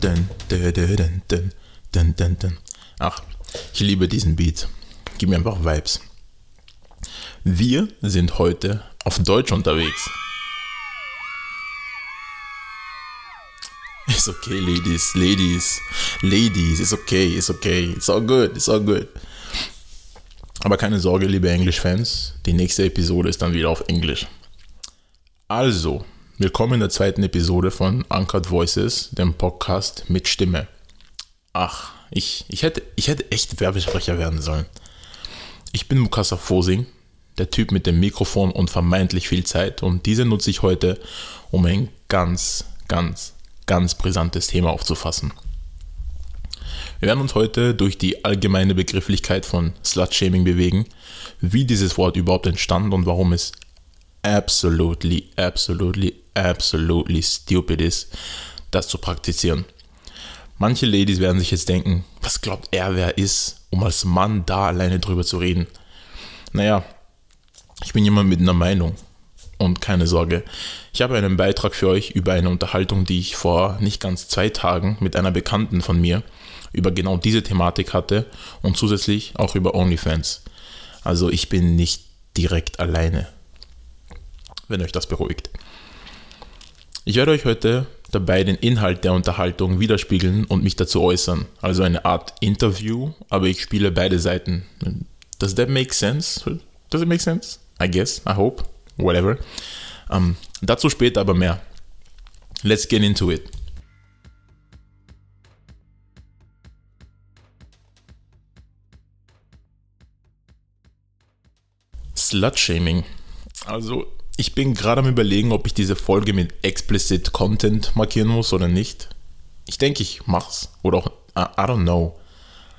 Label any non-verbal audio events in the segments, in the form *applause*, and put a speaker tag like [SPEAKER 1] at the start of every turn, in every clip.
[SPEAKER 1] Dun, dun, dun, dun, dun, dun. Ach, ich liebe diesen Beat. Gib mir einfach Vibes. Wir sind heute auf Deutsch unterwegs. It's okay, ladies, ladies, ladies, it's okay, it's okay, it's all good, it's all good. Aber keine Sorge, liebe Englisch-Fans, die nächste Episode ist dann wieder auf Englisch. Also, willkommen in der zweiten Episode von Uncut Voices, dem Podcast mit Stimme. Ach, ich, ich, hätte, ich hätte echt Werbesprecher werden sollen. Ich bin Mukasa Fosing, der Typ mit dem Mikrofon und vermeintlich viel Zeit und diese nutze ich heute, um ein ganz, ganz, ganz brisantes Thema aufzufassen. Wir werden uns heute durch die allgemeine Begrifflichkeit von Slut-Shaming bewegen, wie dieses Wort überhaupt entstand und warum es absolutely, absolutely, absolutely stupid ist, das zu praktizieren. Manche Ladies werden sich jetzt denken, was glaubt er, wer ist, um als Mann da alleine drüber zu reden? Naja, ich bin jemand mit einer Meinung. Und keine Sorge, ich habe einen Beitrag für euch über eine Unterhaltung, die ich vor nicht ganz zwei Tagen mit einer Bekannten von mir über genau diese Thematik hatte und zusätzlich auch über OnlyFans. Also ich bin nicht direkt alleine, wenn euch das beruhigt. Ich werde euch heute dabei den Inhalt der Unterhaltung widerspiegeln und mich dazu äußern. Also eine Art Interview, aber ich spiele beide Seiten. Does that make sense? Does it make sense? I guess, I hope, whatever. Um, dazu später aber mehr. Let's get into it. Slut-Shaming. Also, ich bin gerade am überlegen, ob ich diese Folge mit explicit Content markieren muss oder nicht. Ich denke, ich mach's. Oder auch, I, don't know.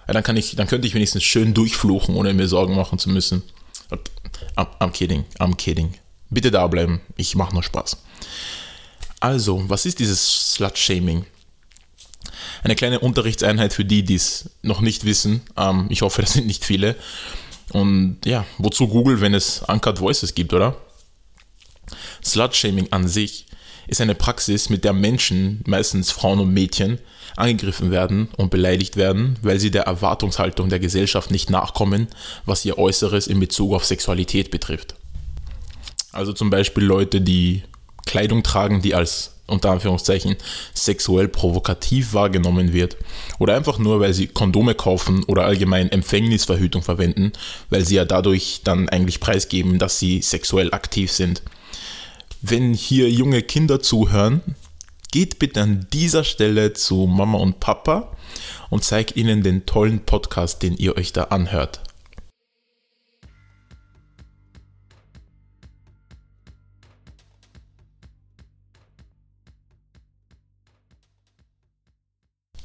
[SPEAKER 1] Ja, dann, kann ich, dann könnte ich wenigstens schön durchfluchen, ohne mir Sorgen machen zu müssen. I'm, I'm kidding, I'm kidding. Bitte da bleiben, ich mache nur Spaß. Also, was ist dieses Slut-Shaming? Eine kleine Unterrichtseinheit für die, die es noch nicht wissen. Ähm, ich hoffe, das sind nicht viele. Und ja, wozu Google, wenn es Uncut Voices gibt, oder? Slut-Shaming an sich ist eine Praxis, mit der Menschen, meistens Frauen und Mädchen, angegriffen werden und beleidigt werden, weil sie der Erwartungshaltung der Gesellschaft nicht nachkommen, was ihr Äußeres in Bezug auf Sexualität betrifft. Also zum Beispiel Leute, die Kleidung tragen, die als unter Anführungszeichen sexuell provokativ wahrgenommen wird. Oder einfach nur, weil sie Kondome kaufen oder allgemein Empfängnisverhütung verwenden, weil sie ja dadurch dann eigentlich preisgeben, dass sie sexuell aktiv sind. Wenn hier junge Kinder zuhören, geht bitte an dieser Stelle zu Mama und Papa und zeigt ihnen den tollen Podcast, den ihr euch da anhört.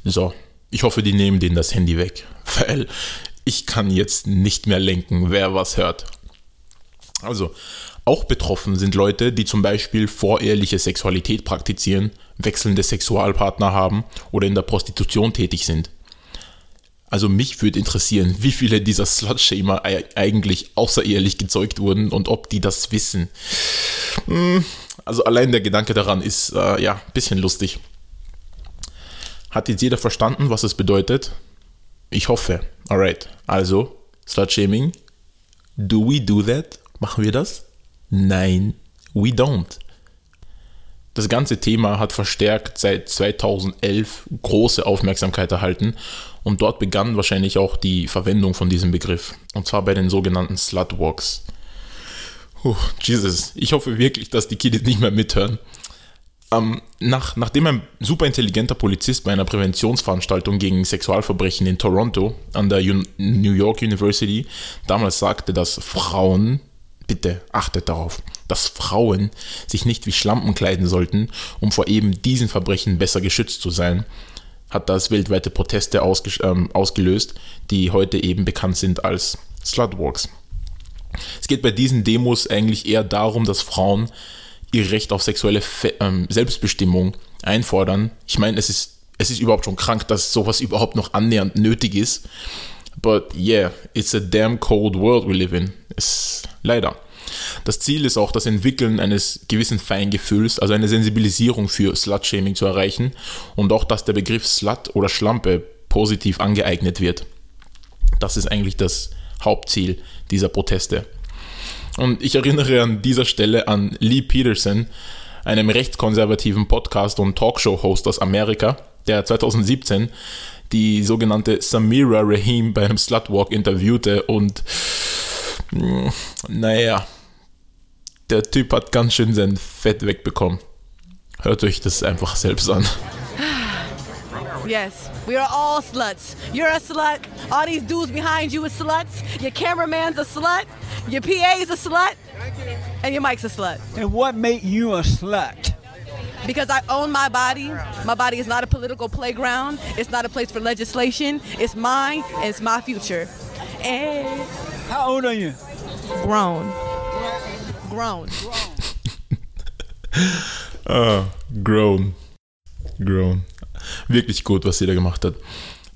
[SPEAKER 1] So, ich hoffe, die nehmen denen das Handy weg, *laughs* weil ich kann jetzt nicht mehr lenken, wer was hört. Also, auch betroffen sind Leute, die zum Beispiel voreheliche Sexualität praktizieren, wechselnde Sexualpartner haben oder in der Prostitution tätig sind. Also mich würde interessieren, wie viele dieser Slut-Shamer eigentlich außerehelich gezeugt wurden und ob die das wissen. Hm, also allein der Gedanke daran ist äh, ja ein bisschen lustig. Hat jetzt jeder verstanden, was es bedeutet? Ich hoffe. Alright. Also, Slut-Shaming. Do we do that? Machen wir das? Nein, we don't. Das ganze Thema hat verstärkt seit 2011 große Aufmerksamkeit erhalten und dort begann wahrscheinlich auch die Verwendung von diesem Begriff. Und zwar bei den sogenannten Slutwalks. Oh, Jesus, ich hoffe wirklich, dass die Kiddies nicht mehr mithören. Ähm, nach, nachdem ein superintelligenter Polizist bei einer Präventionsveranstaltung gegen Sexualverbrechen in Toronto an der Un New York University damals sagte, dass Frauen, bitte achtet darauf, dass Frauen sich nicht wie Schlampen kleiden sollten, um vor eben diesen Verbrechen besser geschützt zu sein, hat das weltweite Proteste ausge ähm, ausgelöst, die heute eben bekannt sind als Slutwalks. Es geht bei diesen Demos eigentlich eher darum, dass Frauen ihr Recht auf sexuelle Fe ähm, Selbstbestimmung einfordern. Ich meine, es ist, es ist überhaupt schon krank, dass sowas überhaupt noch annähernd nötig ist. But yeah, it's a damn cold world we live in. Ist leider. Das Ziel ist auch das Entwickeln eines gewissen Feingefühls, also eine Sensibilisierung für Slut-Shaming zu erreichen und auch, dass der Begriff Slut oder Schlampe positiv angeeignet wird. Das ist eigentlich das Hauptziel dieser Proteste. Und ich erinnere an dieser Stelle an Lee Peterson, einem rechtskonservativen Podcast- und Talkshow-Host aus Amerika, der 2017 die sogenannte Samira Rahim bei einem Slutwalk interviewte und hm, naja, der Typ hat ganz schön sein Fett wegbekommen. Hört euch das einfach selbst an. *sighs*
[SPEAKER 2] Yes, we are all sluts. You're a slut. All these dudes behind you are sluts. Your cameraman's a slut. Your PA's a slut. And your mic's a slut.
[SPEAKER 3] And what made you a slut?
[SPEAKER 2] Because I own my body. My body is not a political playground. It's not a place for legislation. It's mine and it's my future. And
[SPEAKER 3] How old are you?
[SPEAKER 2] grown. Grown.
[SPEAKER 1] Ah, grown. Grown. Wirklich gut, was sie da gemacht hat.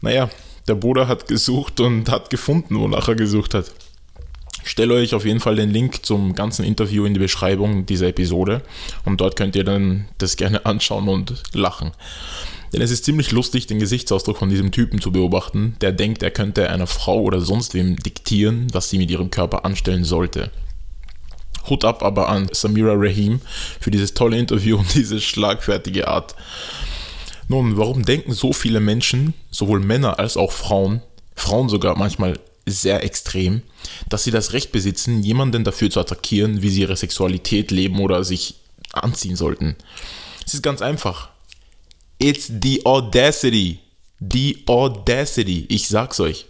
[SPEAKER 1] Naja, der Bruder hat gesucht und hat gefunden, wonach er gesucht hat. Stelle euch auf jeden Fall den Link zum ganzen Interview in die Beschreibung dieser Episode und dort könnt ihr dann das gerne *laughs* anschauen und lachen. Denn es ist ziemlich lustig, den Gesichtsausdruck von diesem Typen zu beobachten, der denkt, er könnte einer Frau oder sonst wem diktieren, was sie mit ihrem Körper anstellen sollte. Hut ab aber an Samira Rahim für dieses tolle Interview und *laughs* diese schlagfertige Art. Nun, warum denken so viele Menschen, sowohl Männer als auch Frauen, Frauen sogar manchmal sehr extrem, dass sie das Recht besitzen, jemanden dafür zu attackieren, wie sie ihre Sexualität leben oder sich anziehen sollten? Es ist ganz einfach. It's the audacity. The audacity. Ich sag's euch.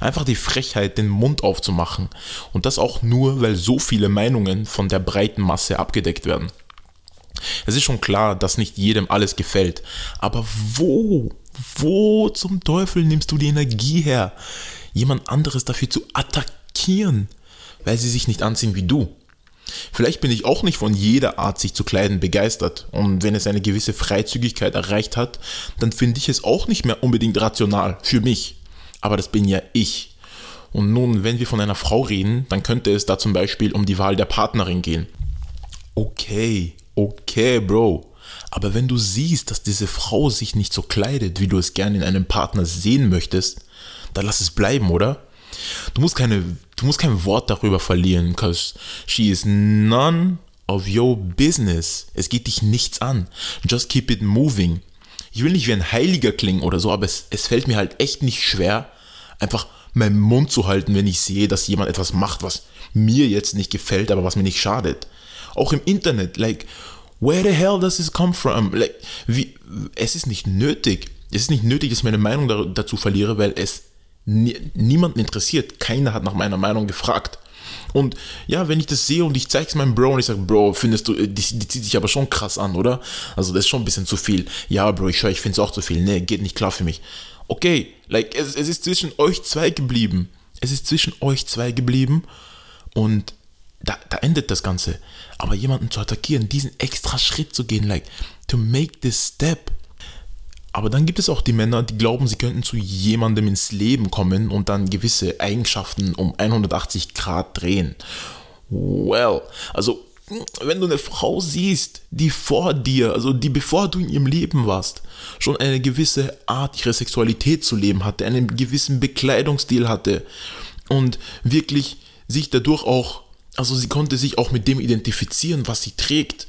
[SPEAKER 1] Einfach die Frechheit, den Mund aufzumachen. Und das auch nur, weil so viele Meinungen von der breiten Masse abgedeckt werden. Es ist schon klar, dass nicht jedem alles gefällt. Aber wo, wo zum Teufel nimmst du die Energie her, jemand anderes dafür zu attackieren, weil sie sich nicht anziehen wie du? Vielleicht bin ich auch nicht von jeder Art, sich zu kleiden, begeistert. Und wenn es eine gewisse Freizügigkeit erreicht hat, dann finde ich es auch nicht mehr unbedingt rational für mich. Aber das bin ja ich. Und nun, wenn wir von einer Frau reden, dann könnte es da zum Beispiel um die Wahl der Partnerin gehen. Okay, okay, Bro. Aber wenn du siehst, dass diese Frau sich nicht so kleidet, wie du es gerne in einem Partner sehen möchtest, dann lass es bleiben, oder? Du musst, keine, du musst kein Wort darüber verlieren, because she is none of your business. Es geht dich nichts an. Just keep it moving. Ich will nicht wie ein Heiliger klingen oder so, aber es, es fällt mir halt echt nicht schwer, einfach meinen Mund zu halten, wenn ich sehe, dass jemand etwas macht, was mir jetzt nicht gefällt, aber was mir nicht schadet. Auch im Internet, like, where the hell does this come from? Like, wie, es ist nicht nötig. Es ist nicht nötig, dass ich meine Meinung da, dazu verliere, weil es nie, niemanden interessiert. Keiner hat nach meiner Meinung gefragt. Und ja, wenn ich das sehe und ich zeige es meinem Bro und ich sage, Bro, findest du, die, die, zieht sich aber schon krass an, oder? Also das ist schon ein bisschen zu viel. Ja, Bro, ich höre, ich finde es auch zu viel. Nee, geht nicht klar für mich. Okay, like, es, es ist zwischen euch zwei geblieben. Es ist zwischen euch zwei geblieben und da, da endet das Ganze. Aber jemanden zu attackieren, diesen extra Schritt zu gehen, like, to make this step. Aber dann gibt es auch die Männer, die glauben, sie könnten zu jemandem ins Leben kommen und dann gewisse Eigenschaften um 180 Grad drehen. Well, also wenn du eine Frau siehst, die vor dir, also die bevor du in ihrem Leben warst, schon eine gewisse Art ihre Sexualität zu leben hatte, einen gewissen Bekleidungsstil hatte und wirklich sich dadurch auch, also sie konnte sich auch mit dem identifizieren, was sie trägt.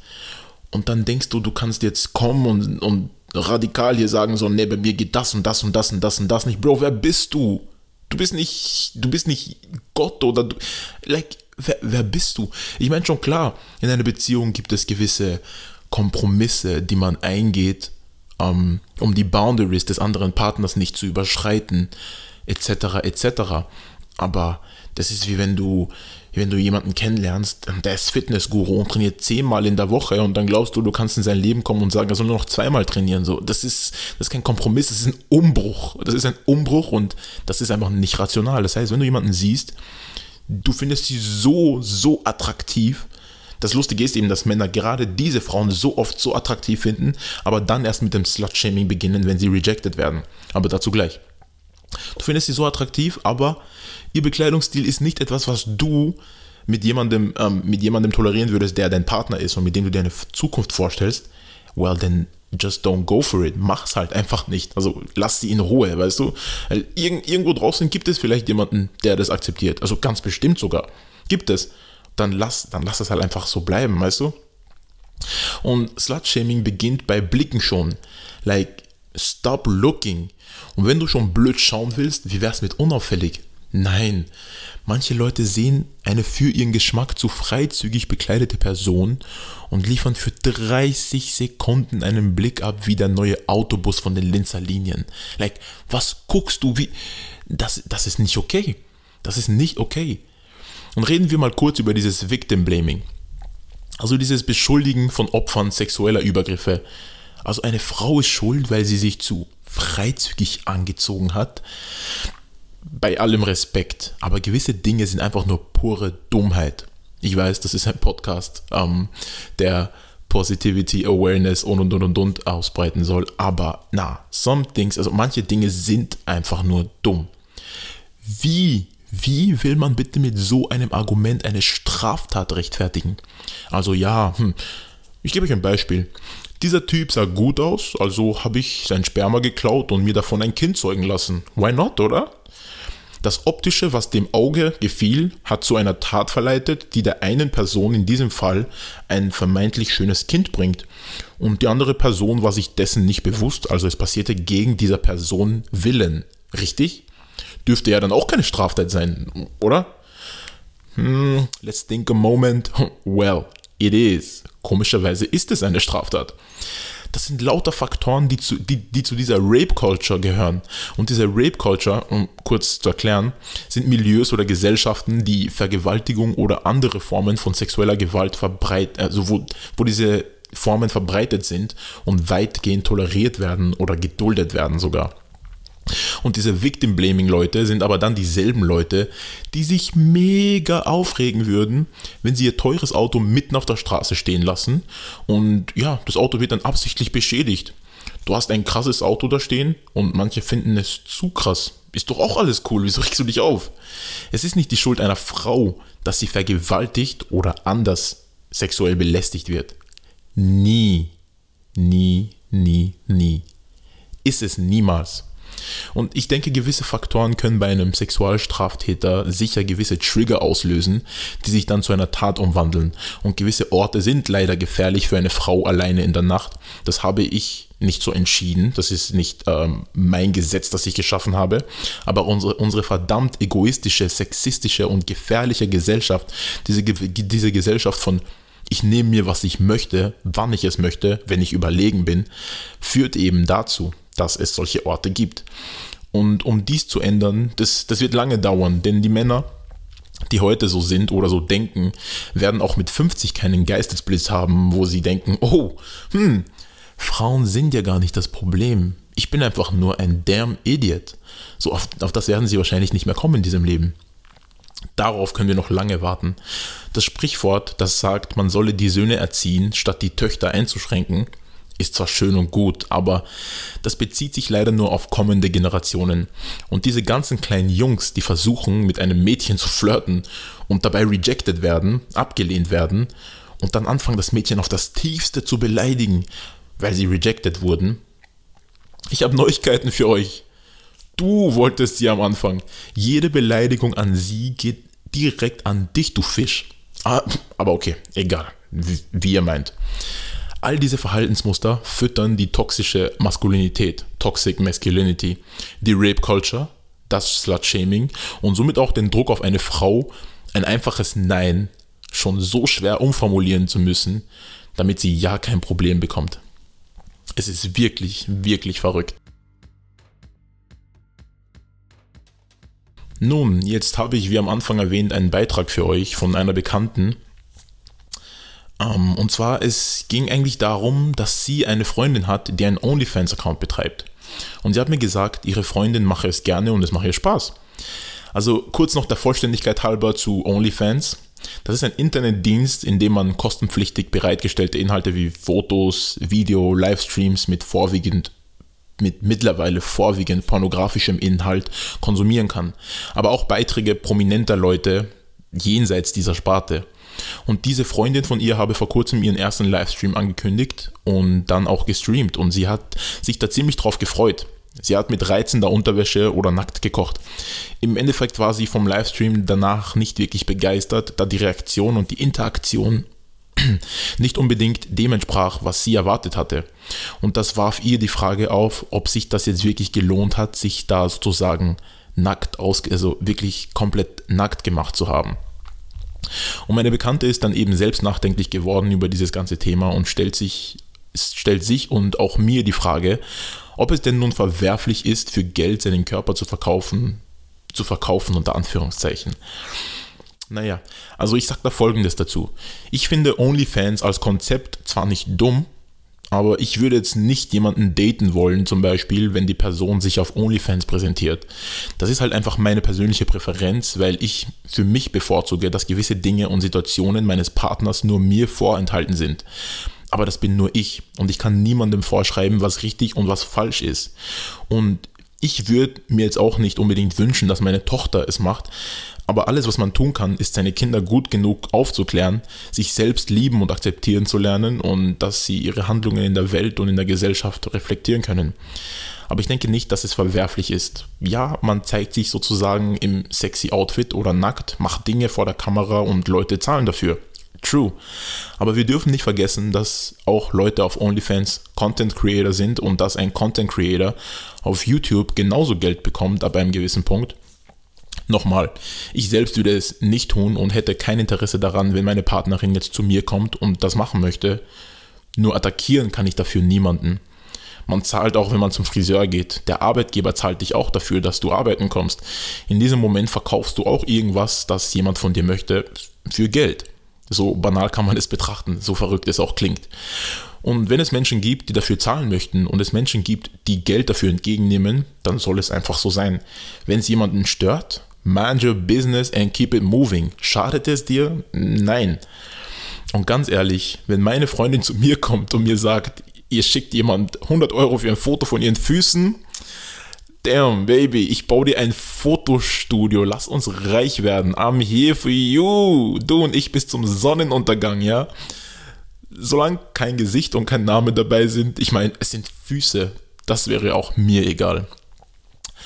[SPEAKER 1] Und dann denkst du, du kannst jetzt kommen und, und radikal hier sagen, so, nee, bei mir geht das und das und das und das und das nicht. Bro, wer bist du? Du bist nicht, du bist nicht Gott oder du, like, wer, wer bist du? Ich meine schon klar, in einer Beziehung gibt es gewisse Kompromisse, die man eingeht, ähm, um die Boundaries des anderen Partners nicht zu überschreiten, etc., etc. Aber das ist wie wenn du, wenn du jemanden kennenlernst, der ist Fitnessguru und trainiert zehnmal in der Woche und dann glaubst du, du kannst in sein Leben kommen und sagen, er soll nur noch zweimal trainieren. So, das ist, das ist kein Kompromiss, das ist ein Umbruch. Das ist ein Umbruch und das ist einfach nicht rational. Das heißt, wenn du jemanden siehst, du findest sie so, so attraktiv. Das Lustige ist eben, dass Männer gerade diese Frauen so oft so attraktiv finden, aber dann erst mit dem Slut-Shaming beginnen, wenn sie rejected werden. Aber dazu gleich. Du findest sie so attraktiv, aber ihr Bekleidungsstil ist nicht etwas, was du mit jemandem, ähm, mit jemandem tolerieren würdest, der dein Partner ist und mit dem du dir eine Zukunft vorstellst, well, then just don't go for it. Mach's halt einfach nicht. Also lass sie in Ruhe, weißt du? Weil irg irgendwo draußen gibt es vielleicht jemanden, der das akzeptiert. Also ganz bestimmt sogar. Gibt es. Dann lass, dann lass es halt einfach so bleiben, weißt du? Und Slut-Shaming beginnt bei Blicken schon. Like, stop looking. Und wenn du schon blöd schauen willst, wie wär's mit unauffällig? Nein, manche Leute sehen eine für ihren Geschmack zu freizügig bekleidete Person und liefern für 30 Sekunden einen Blick ab wie der neue Autobus von den Linzer Linien. Like, was guckst du? Wie? Das, das ist nicht okay. Das ist nicht okay. Und reden wir mal kurz über dieses Victim Blaming. Also dieses Beschuldigen von Opfern sexueller Übergriffe. Also eine Frau ist schuld, weil sie sich zu freizügig angezogen hat bei allem Respekt, aber gewisse Dinge sind einfach nur pure Dummheit. Ich weiß, das ist ein Podcast, ähm, der Positivity, Awareness und und und und und ausbreiten soll, aber na, some things, also manche Dinge sind einfach nur dumm. Wie, wie will man bitte mit so einem Argument eine Straftat rechtfertigen? Also ja, hm, ich gebe euch ein Beispiel. Dieser Typ sah gut aus, also habe ich sein Sperma geklaut und mir davon ein Kind zeugen lassen. Why not, oder? Das Optische, was dem Auge gefiel, hat zu einer Tat verleitet, die der einen Person in diesem Fall ein vermeintlich schönes Kind bringt. Und die andere Person war sich dessen nicht bewusst, also es passierte gegen dieser Person Willen. Richtig? Dürfte ja dann auch keine Straftat sein, oder? Hmm, let's think a moment. *laughs* Well, it is. Komischerweise ist es eine Straftat. Das sind lauter Faktoren, die zu, die, die zu dieser Rape-Culture gehören. Und diese Rape-Culture, um kurz zu erklären, sind Milieus oder Gesellschaften, die Vergewaltigung oder andere Formen von sexueller Gewalt verbreiten, also wo, wo diese Formen verbreitet sind und weitgehend toleriert werden oder geduldet werden sogar. Und diese Victim-Blaming-Leute sind aber dann dieselben Leute, die sich mega aufregen würden, wenn sie ihr teures Auto mitten auf der Straße stehen lassen und ja, das Auto wird dann absichtlich beschädigt. Du hast ein krasses Auto da stehen und manche finden es zu krass. Ist doch auch alles cool, wieso regst du dich auf? Es ist nicht die Schuld einer Frau, dass sie vergewaltigt oder anders sexuell belästigt wird. Nie, nie, nie, nie. Ist es niemals. Und ich denke, gewisse Faktoren können bei einem Sexualstraftäter sicher gewisse Trigger auslösen, die sich dann zu einer Tat umwandeln. Und gewisse Orte sind leider gefährlich für eine Frau alleine in der Nacht. Das habe ich nicht so entschieden. Das ist nicht ähm, mein Gesetz, das ich geschaffen habe. Aber unsere, unsere verdammt egoistische, sexistische und gefährliche Gesellschaft, diese, diese Gesellschaft von ich nehme mir, was ich möchte, wann ich es möchte, wenn ich überlegen bin, führt eben dazu, dass es solche Orte gibt. Und um dies zu ändern, das, das wird lange dauern, denn die Männer, die heute so sind oder so denken, werden auch mit 50 keinen Geistesblitz haben, wo sie denken, oh, hm, Frauen sind ja gar nicht das Problem. Ich bin einfach nur ein damn Idiot. So auf, auf das werden sie wahrscheinlich nicht mehr kommen in diesem Leben. Darauf können wir noch lange warten. Das Sprichwort, das sagt, man solle die Söhne erziehen, statt die Töchter einzuschränken, ist zwar schön und gut, aber das bezieht sich leider nur auf kommende Generationen. Und diese ganzen kleinen Jungs, die versuchen, mit einem Mädchen zu flirten und dabei rejected werden, abgelehnt werden und dann anfangen, das Mädchen auf das tiefste zu beleidigen, weil sie rejected wurden. Ich habe Neuigkeiten für euch. Du wolltest sie am Anfang. Jede Beleidigung an sie geht direkt an dich, du Fisch. Ah, aber okay, egal, wie, wie ihr meint. All diese Verhaltensmuster füttern die toxische Maskulinität, Toxic Masculinity, die Rape Culture, das Slut-Shaming und somit auch den Druck auf eine Frau, ein einfaches Nein schon so schwer umformulieren zu müssen, damit sie ja kein Problem bekommt. Es ist wirklich, wirklich verrückt. Nun, jetzt habe ich, wie am Anfang erwähnt, einen Beitrag für euch von einer Bekannten, um, ähm, und zwar, es ging eigentlich darum, dass sie eine Freundin hat, die einen OnlyFans-Account betreibt. Und sie hat mir gesagt, ihre Freundin mache es gerne und es mache ihr Spaß. Also kurz noch der Vollständigkeit halber zu OnlyFans. Das ist ein Internetdienst, in dem man kostenpflichtig bereitgestellte Inhalte wie Fotos, Video, Livestreams mit vorwiegend mit mittlerweile vorwiegend pornografischem Inhalt konsumieren kann. Aber auch Beiträge prominenter Leute jenseits dieser Sparte. Und diese Freundin von ihr habe vor kurzem ihren ersten Livestream angekündigt und dann auch gestreamt und sie hat sich da ziemlich drauf gefreut. Sie hat mit reizender Unterwäsche oder nackt gekocht. Im Endeffekt war sie vom Livestream danach nicht wirklich begeistert, da die Reaktion und die Interaktion *clears throat* nicht unbedingt dem entsprach, was sie erwartet hatte. Und das warf ihr die Frage auf, ob sich das jetzt wirklich gelohnt hat, sich da sozusagen nackt aus, also wirklich komplett nackt gemacht zu haben. Und meine Bekannte ist dann eben selbst nachdenklich geworden über dieses ganze Thema und stellt sich, stellt sich und auch mir die Frage, ob es denn nun verwerflich ist, für Geld seinen Körper zu verkaufen, zu verkaufen unter Anführungszeichen. Naja, also ich sage da folgendes dazu. Ich finde OnlyFans als Konzept zwar nicht dumm, aber ich würde jetzt nicht jemanden daten wollen, zum Beispiel, wenn die Person sich auf OnlyFans präsentiert. Das ist halt einfach meine persönliche Präferenz, weil ich für mich bevorzuge, dass gewisse Dinge und Situationen meines Partners nur mir vorenthalten sind. Aber das bin nur ich und ich kann niemandem vorschreiben, was richtig und was falsch ist. Und ich würde mir jetzt auch nicht unbedingt wünschen, dass meine Tochter es macht, aber alles, was man tun kann, ist seine Kinder gut genug aufzuklären, sich selbst lieben und akzeptieren zu lernen und dass sie ihre Handlungen in der Welt und in der Gesellschaft reflektieren können. Aber ich denke nicht, dass es verwerflich ist. Ja, man zeigt sich sozusagen im sexy Outfit oder nackt, macht Dinge vor der Kamera und Leute zahlen dafür. True. Aber wir dürfen nicht vergessen, dass auch Leute auf OnlyFans Content Creator sind und dass ein Content Creator auf YouTube genauso Geld bekommt ab einem gewissen Punkt Nochmal, ich selbst würde es nicht tun und hätte kein Interesse daran, wenn meine Partnerin jetzt zu mir kommt und das machen möchte. Nur attackieren kann ich dafür niemanden. Man zahlt auch, wenn man zum Friseur geht. Der Arbeitgeber zahlt dich auch dafür, dass du arbeiten kommst. In diesem Moment verkaufst du auch irgendwas, das jemand von dir möchte, für Geld. So banal kann man es betrachten, so verrückt es auch klingt. Und wenn es Menschen gibt, die dafür zahlen möchten und es Menschen gibt, die Geld dafür entgegennehmen, dann soll es einfach so sein. Wenn es jemanden stört, Mind your business and keep it moving. Schadet es dir? Nein. Und ganz ehrlich, wenn meine Freundin zu mir kommt und mir sagt, ihr schickt jemand 100 Euro für ein Foto von ihren Füßen, damn, baby, ich baue dir ein Fotostudio, lass uns reich werden. I'm here for you. Du und ich bis zum Sonnenuntergang, ja? Solange kein Gesicht und kein Name dabei sind, ich meine, es sind Füße, das wäre auch mir egal.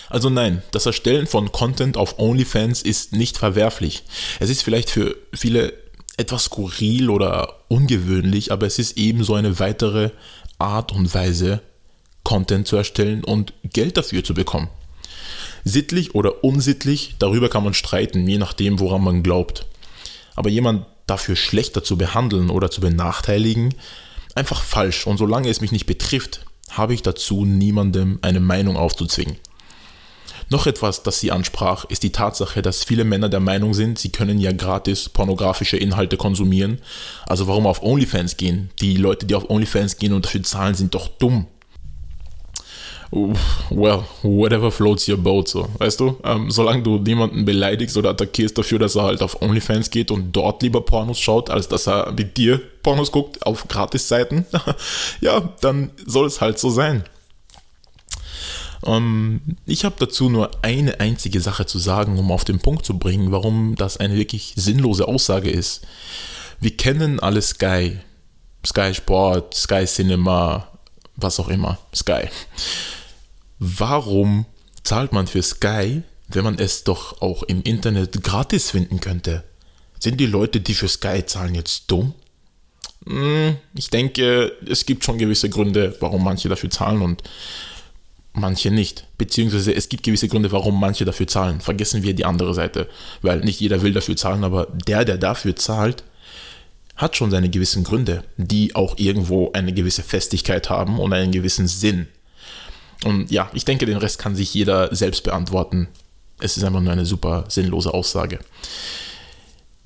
[SPEAKER 1] Also nein, das Erstellen von Content auf OnlyFans ist nicht verwerflich. Es ist vielleicht für viele etwas skurril oder ungewöhnlich, aber es ist ebenso eine weitere Art und Weise, Content zu erstellen und Geld dafür zu bekommen. Sittlich oder unsittlich, darüber kann man streiten, je nachdem, woran man glaubt. Aber jemand dafür schlechter zu behandeln oder zu benachteiligen, einfach falsch. Und solange es mich nicht betrifft, habe ich dazu niemandem eine Meinung aufzuzwingen. Noch etwas, das sie ansprach, ist die Tatsache, dass viele Männer der Meinung sind, sie können ja gratis pornografische Inhalte konsumieren. Also warum auf OnlyFans gehen? Die Leute, die auf OnlyFans gehen und dafür zahlen, sind doch dumm. Well, whatever floats your boat, so. Weißt du, ähm, solange du niemanden beleidigst oder attackierst dafür, dass er halt auf OnlyFans geht und dort lieber Pornos schaut, als dass er mit dir Pornos guckt auf Gratisseiten, *laughs* ja, dann soll es halt so sein. Ähm, ich habe dazu nur eine einzige Sache zu sagen, um auf den Punkt zu bringen, warum das eine wirklich sinnlose Aussage ist. Wir kennen alle Sky. Sky Sport, Sky Cinema, was auch immer. Sky. Warum zahlt man für Sky, wenn man es doch auch im Internet gratis finden könnte? Sind die Leute, die für Sky zahlen, jetzt dumm? Hm, ich denke, es gibt schon gewisse Gründe, warum manche dafür zahlen und manche nicht. Beziehungsweise es gibt gewisse Gründe, warum manche dafür zahlen. Vergessen wir die andere Seite. Weil nicht jeder will dafür zahlen, aber der, der dafür zahlt, hat schon seine gewissen Gründe, die auch irgendwo eine gewisse Festigkeit haben und einen gewissen Sinn. Und ja, ich denke, den Rest kann sich jeder selbst beantworten. Es ist einfach nur eine super sinnlose Aussage.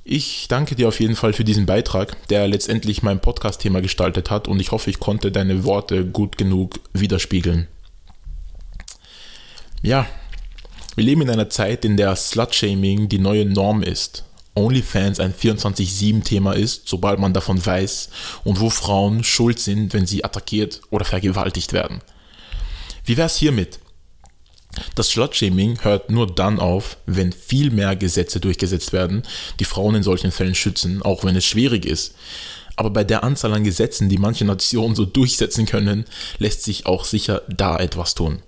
[SPEAKER 1] Ich danke dir auf jeden Fall für diesen Beitrag, der letztendlich mein Podcast-Thema gestaltet hat und ich hoffe, ich konnte deine Worte gut genug widerspiegeln. Ja, wir leben in einer Zeit, in der Slut-Shaming die neue Norm ist. OnlyFans ein 24-7-Thema ist, sobald man davon weiß und wo Frauen schuld sind, wenn sie attackiert oder vergewaltigt werden. Wie wär's hiermit? Das Slutshaming hört nur dann auf, wenn viel mehr Gesetze durchgesetzt werden, die Frauen in solchen Fällen schützen, auch wenn es schwierig ist. Aber bei der Anzahl an Gesetzen, die manche Nationen so durchsetzen können, lässt sich auch sicher da etwas tun.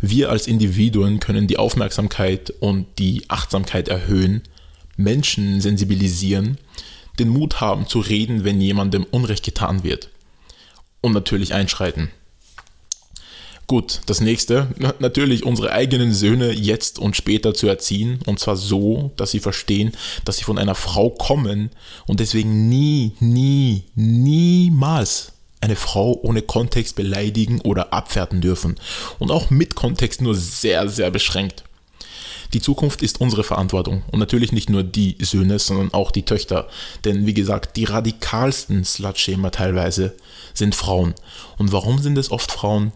[SPEAKER 1] Wir als Individuen können die Aufmerksamkeit und die Achtsamkeit erhöhen, Menschen sensibilisieren, den Mut haben zu reden, wenn jemandem Unrecht getan wird. Und natürlich einschreiten. Gut, das nächste, natürlich unsere eigenen Söhne jetzt und später zu erziehen, und zwar so, dass sie verstehen, dass sie von einer Frau kommen und deswegen nie, nie, niemals eine Frau ohne Kontext beleidigen oder abwerten dürfen. Und auch mit Kontext nur sehr, sehr beschränkt. Die Zukunft ist unsere Verantwortung und natürlich nicht nur die Söhne, sondern auch die Töchter. Denn wie gesagt, die radikalsten Slut-Schema teilweise sind Frauen. Und warum sind es oft Frauen?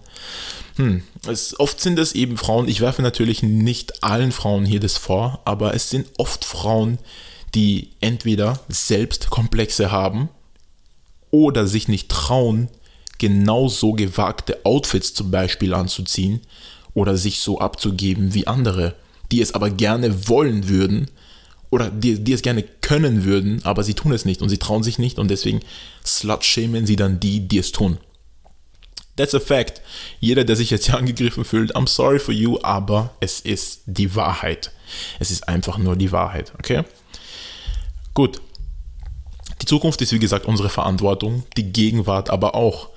[SPEAKER 1] Hm, es, oft sind es eben Frauen, ich werfe natürlich nicht allen Frauen hier das vor, aber es sind oft Frauen, die entweder selbst Komplexe haben oder sich nicht trauen, genauso gewagte Outfits zum Beispiel anzuziehen oder sich so abzugeben wie andere, die es aber gerne wollen würden oder die, die es gerne können würden, aber sie tun es nicht und sie trauen sich nicht und deswegen slut-shamen sie dann die, die es tun. That's a fact. Jeder, der sich jetzt hier angegriffen fühlt, I'm sorry for you, aber es ist die Wahrheit. Es ist einfach nur die Wahrheit, okay? Gut. Die Zukunft ist wie gesagt unsere Verantwortung, die Gegenwart aber auch.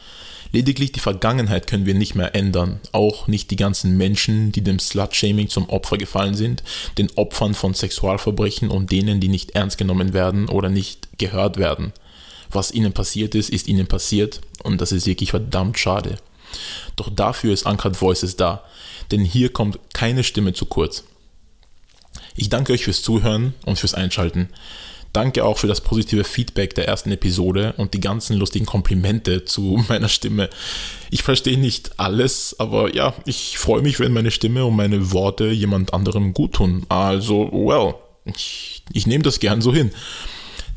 [SPEAKER 1] Lediglich die Vergangenheit können wir nicht mehr ändern. Auch nicht die ganzen Menschen, die dem Slut-Shaming zum Opfer gefallen sind, den Opfern von Sexualverbrechen und denen, die nicht ernst genommen werden oder nicht gehört werden was ihnen passiert ist, ist ihnen passiert und das ist wirklich verdammt schade. Doch dafür ist Uncut Voices da, denn hier kommt keine Stimme zu kurz. Ich danke euch fürs Zuhören und fürs Einschalten. Danke auch für das positive Feedback der ersten Episode und die ganzen lustigen Komplimente zu *laughs* meiner Stimme. Ich verstehe nicht alles, aber ja, ich freue mich, wenn meine Stimme und meine Worte jemand anderem gut tun. Also, well, ich, ich nehme das gern so hin.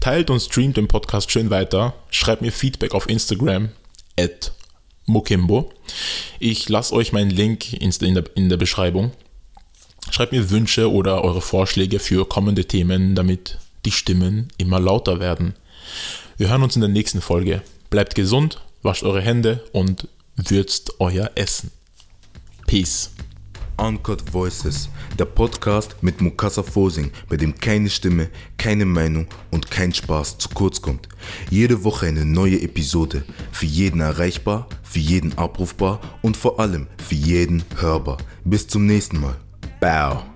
[SPEAKER 1] Teilt und streamt den Podcast schön weiter. Schreibt mir Feedback auf Instagram at Mokimbo. Ich lasse euch meinen Link in der, in der Beschreibung. Schreibt mir Wünsche oder eure Vorschläge für kommende Themen, damit die Stimmen immer lauter werden. Wir hören uns in der nächsten Folge. Bleibt gesund, wascht eure Hände und würzt euer Essen. Peace.
[SPEAKER 4] Uncut Voices, der Podcast mit Mukasa Fosing, bei dem keine Stimme, keine Meinung und kein Spaß zu kurz kommt. Jede Woche eine neue Episode, für jeden erreichbar, für jeden abrufbar und vor allem für jeden hörbar. Bis zum nächsten Mal. Bow.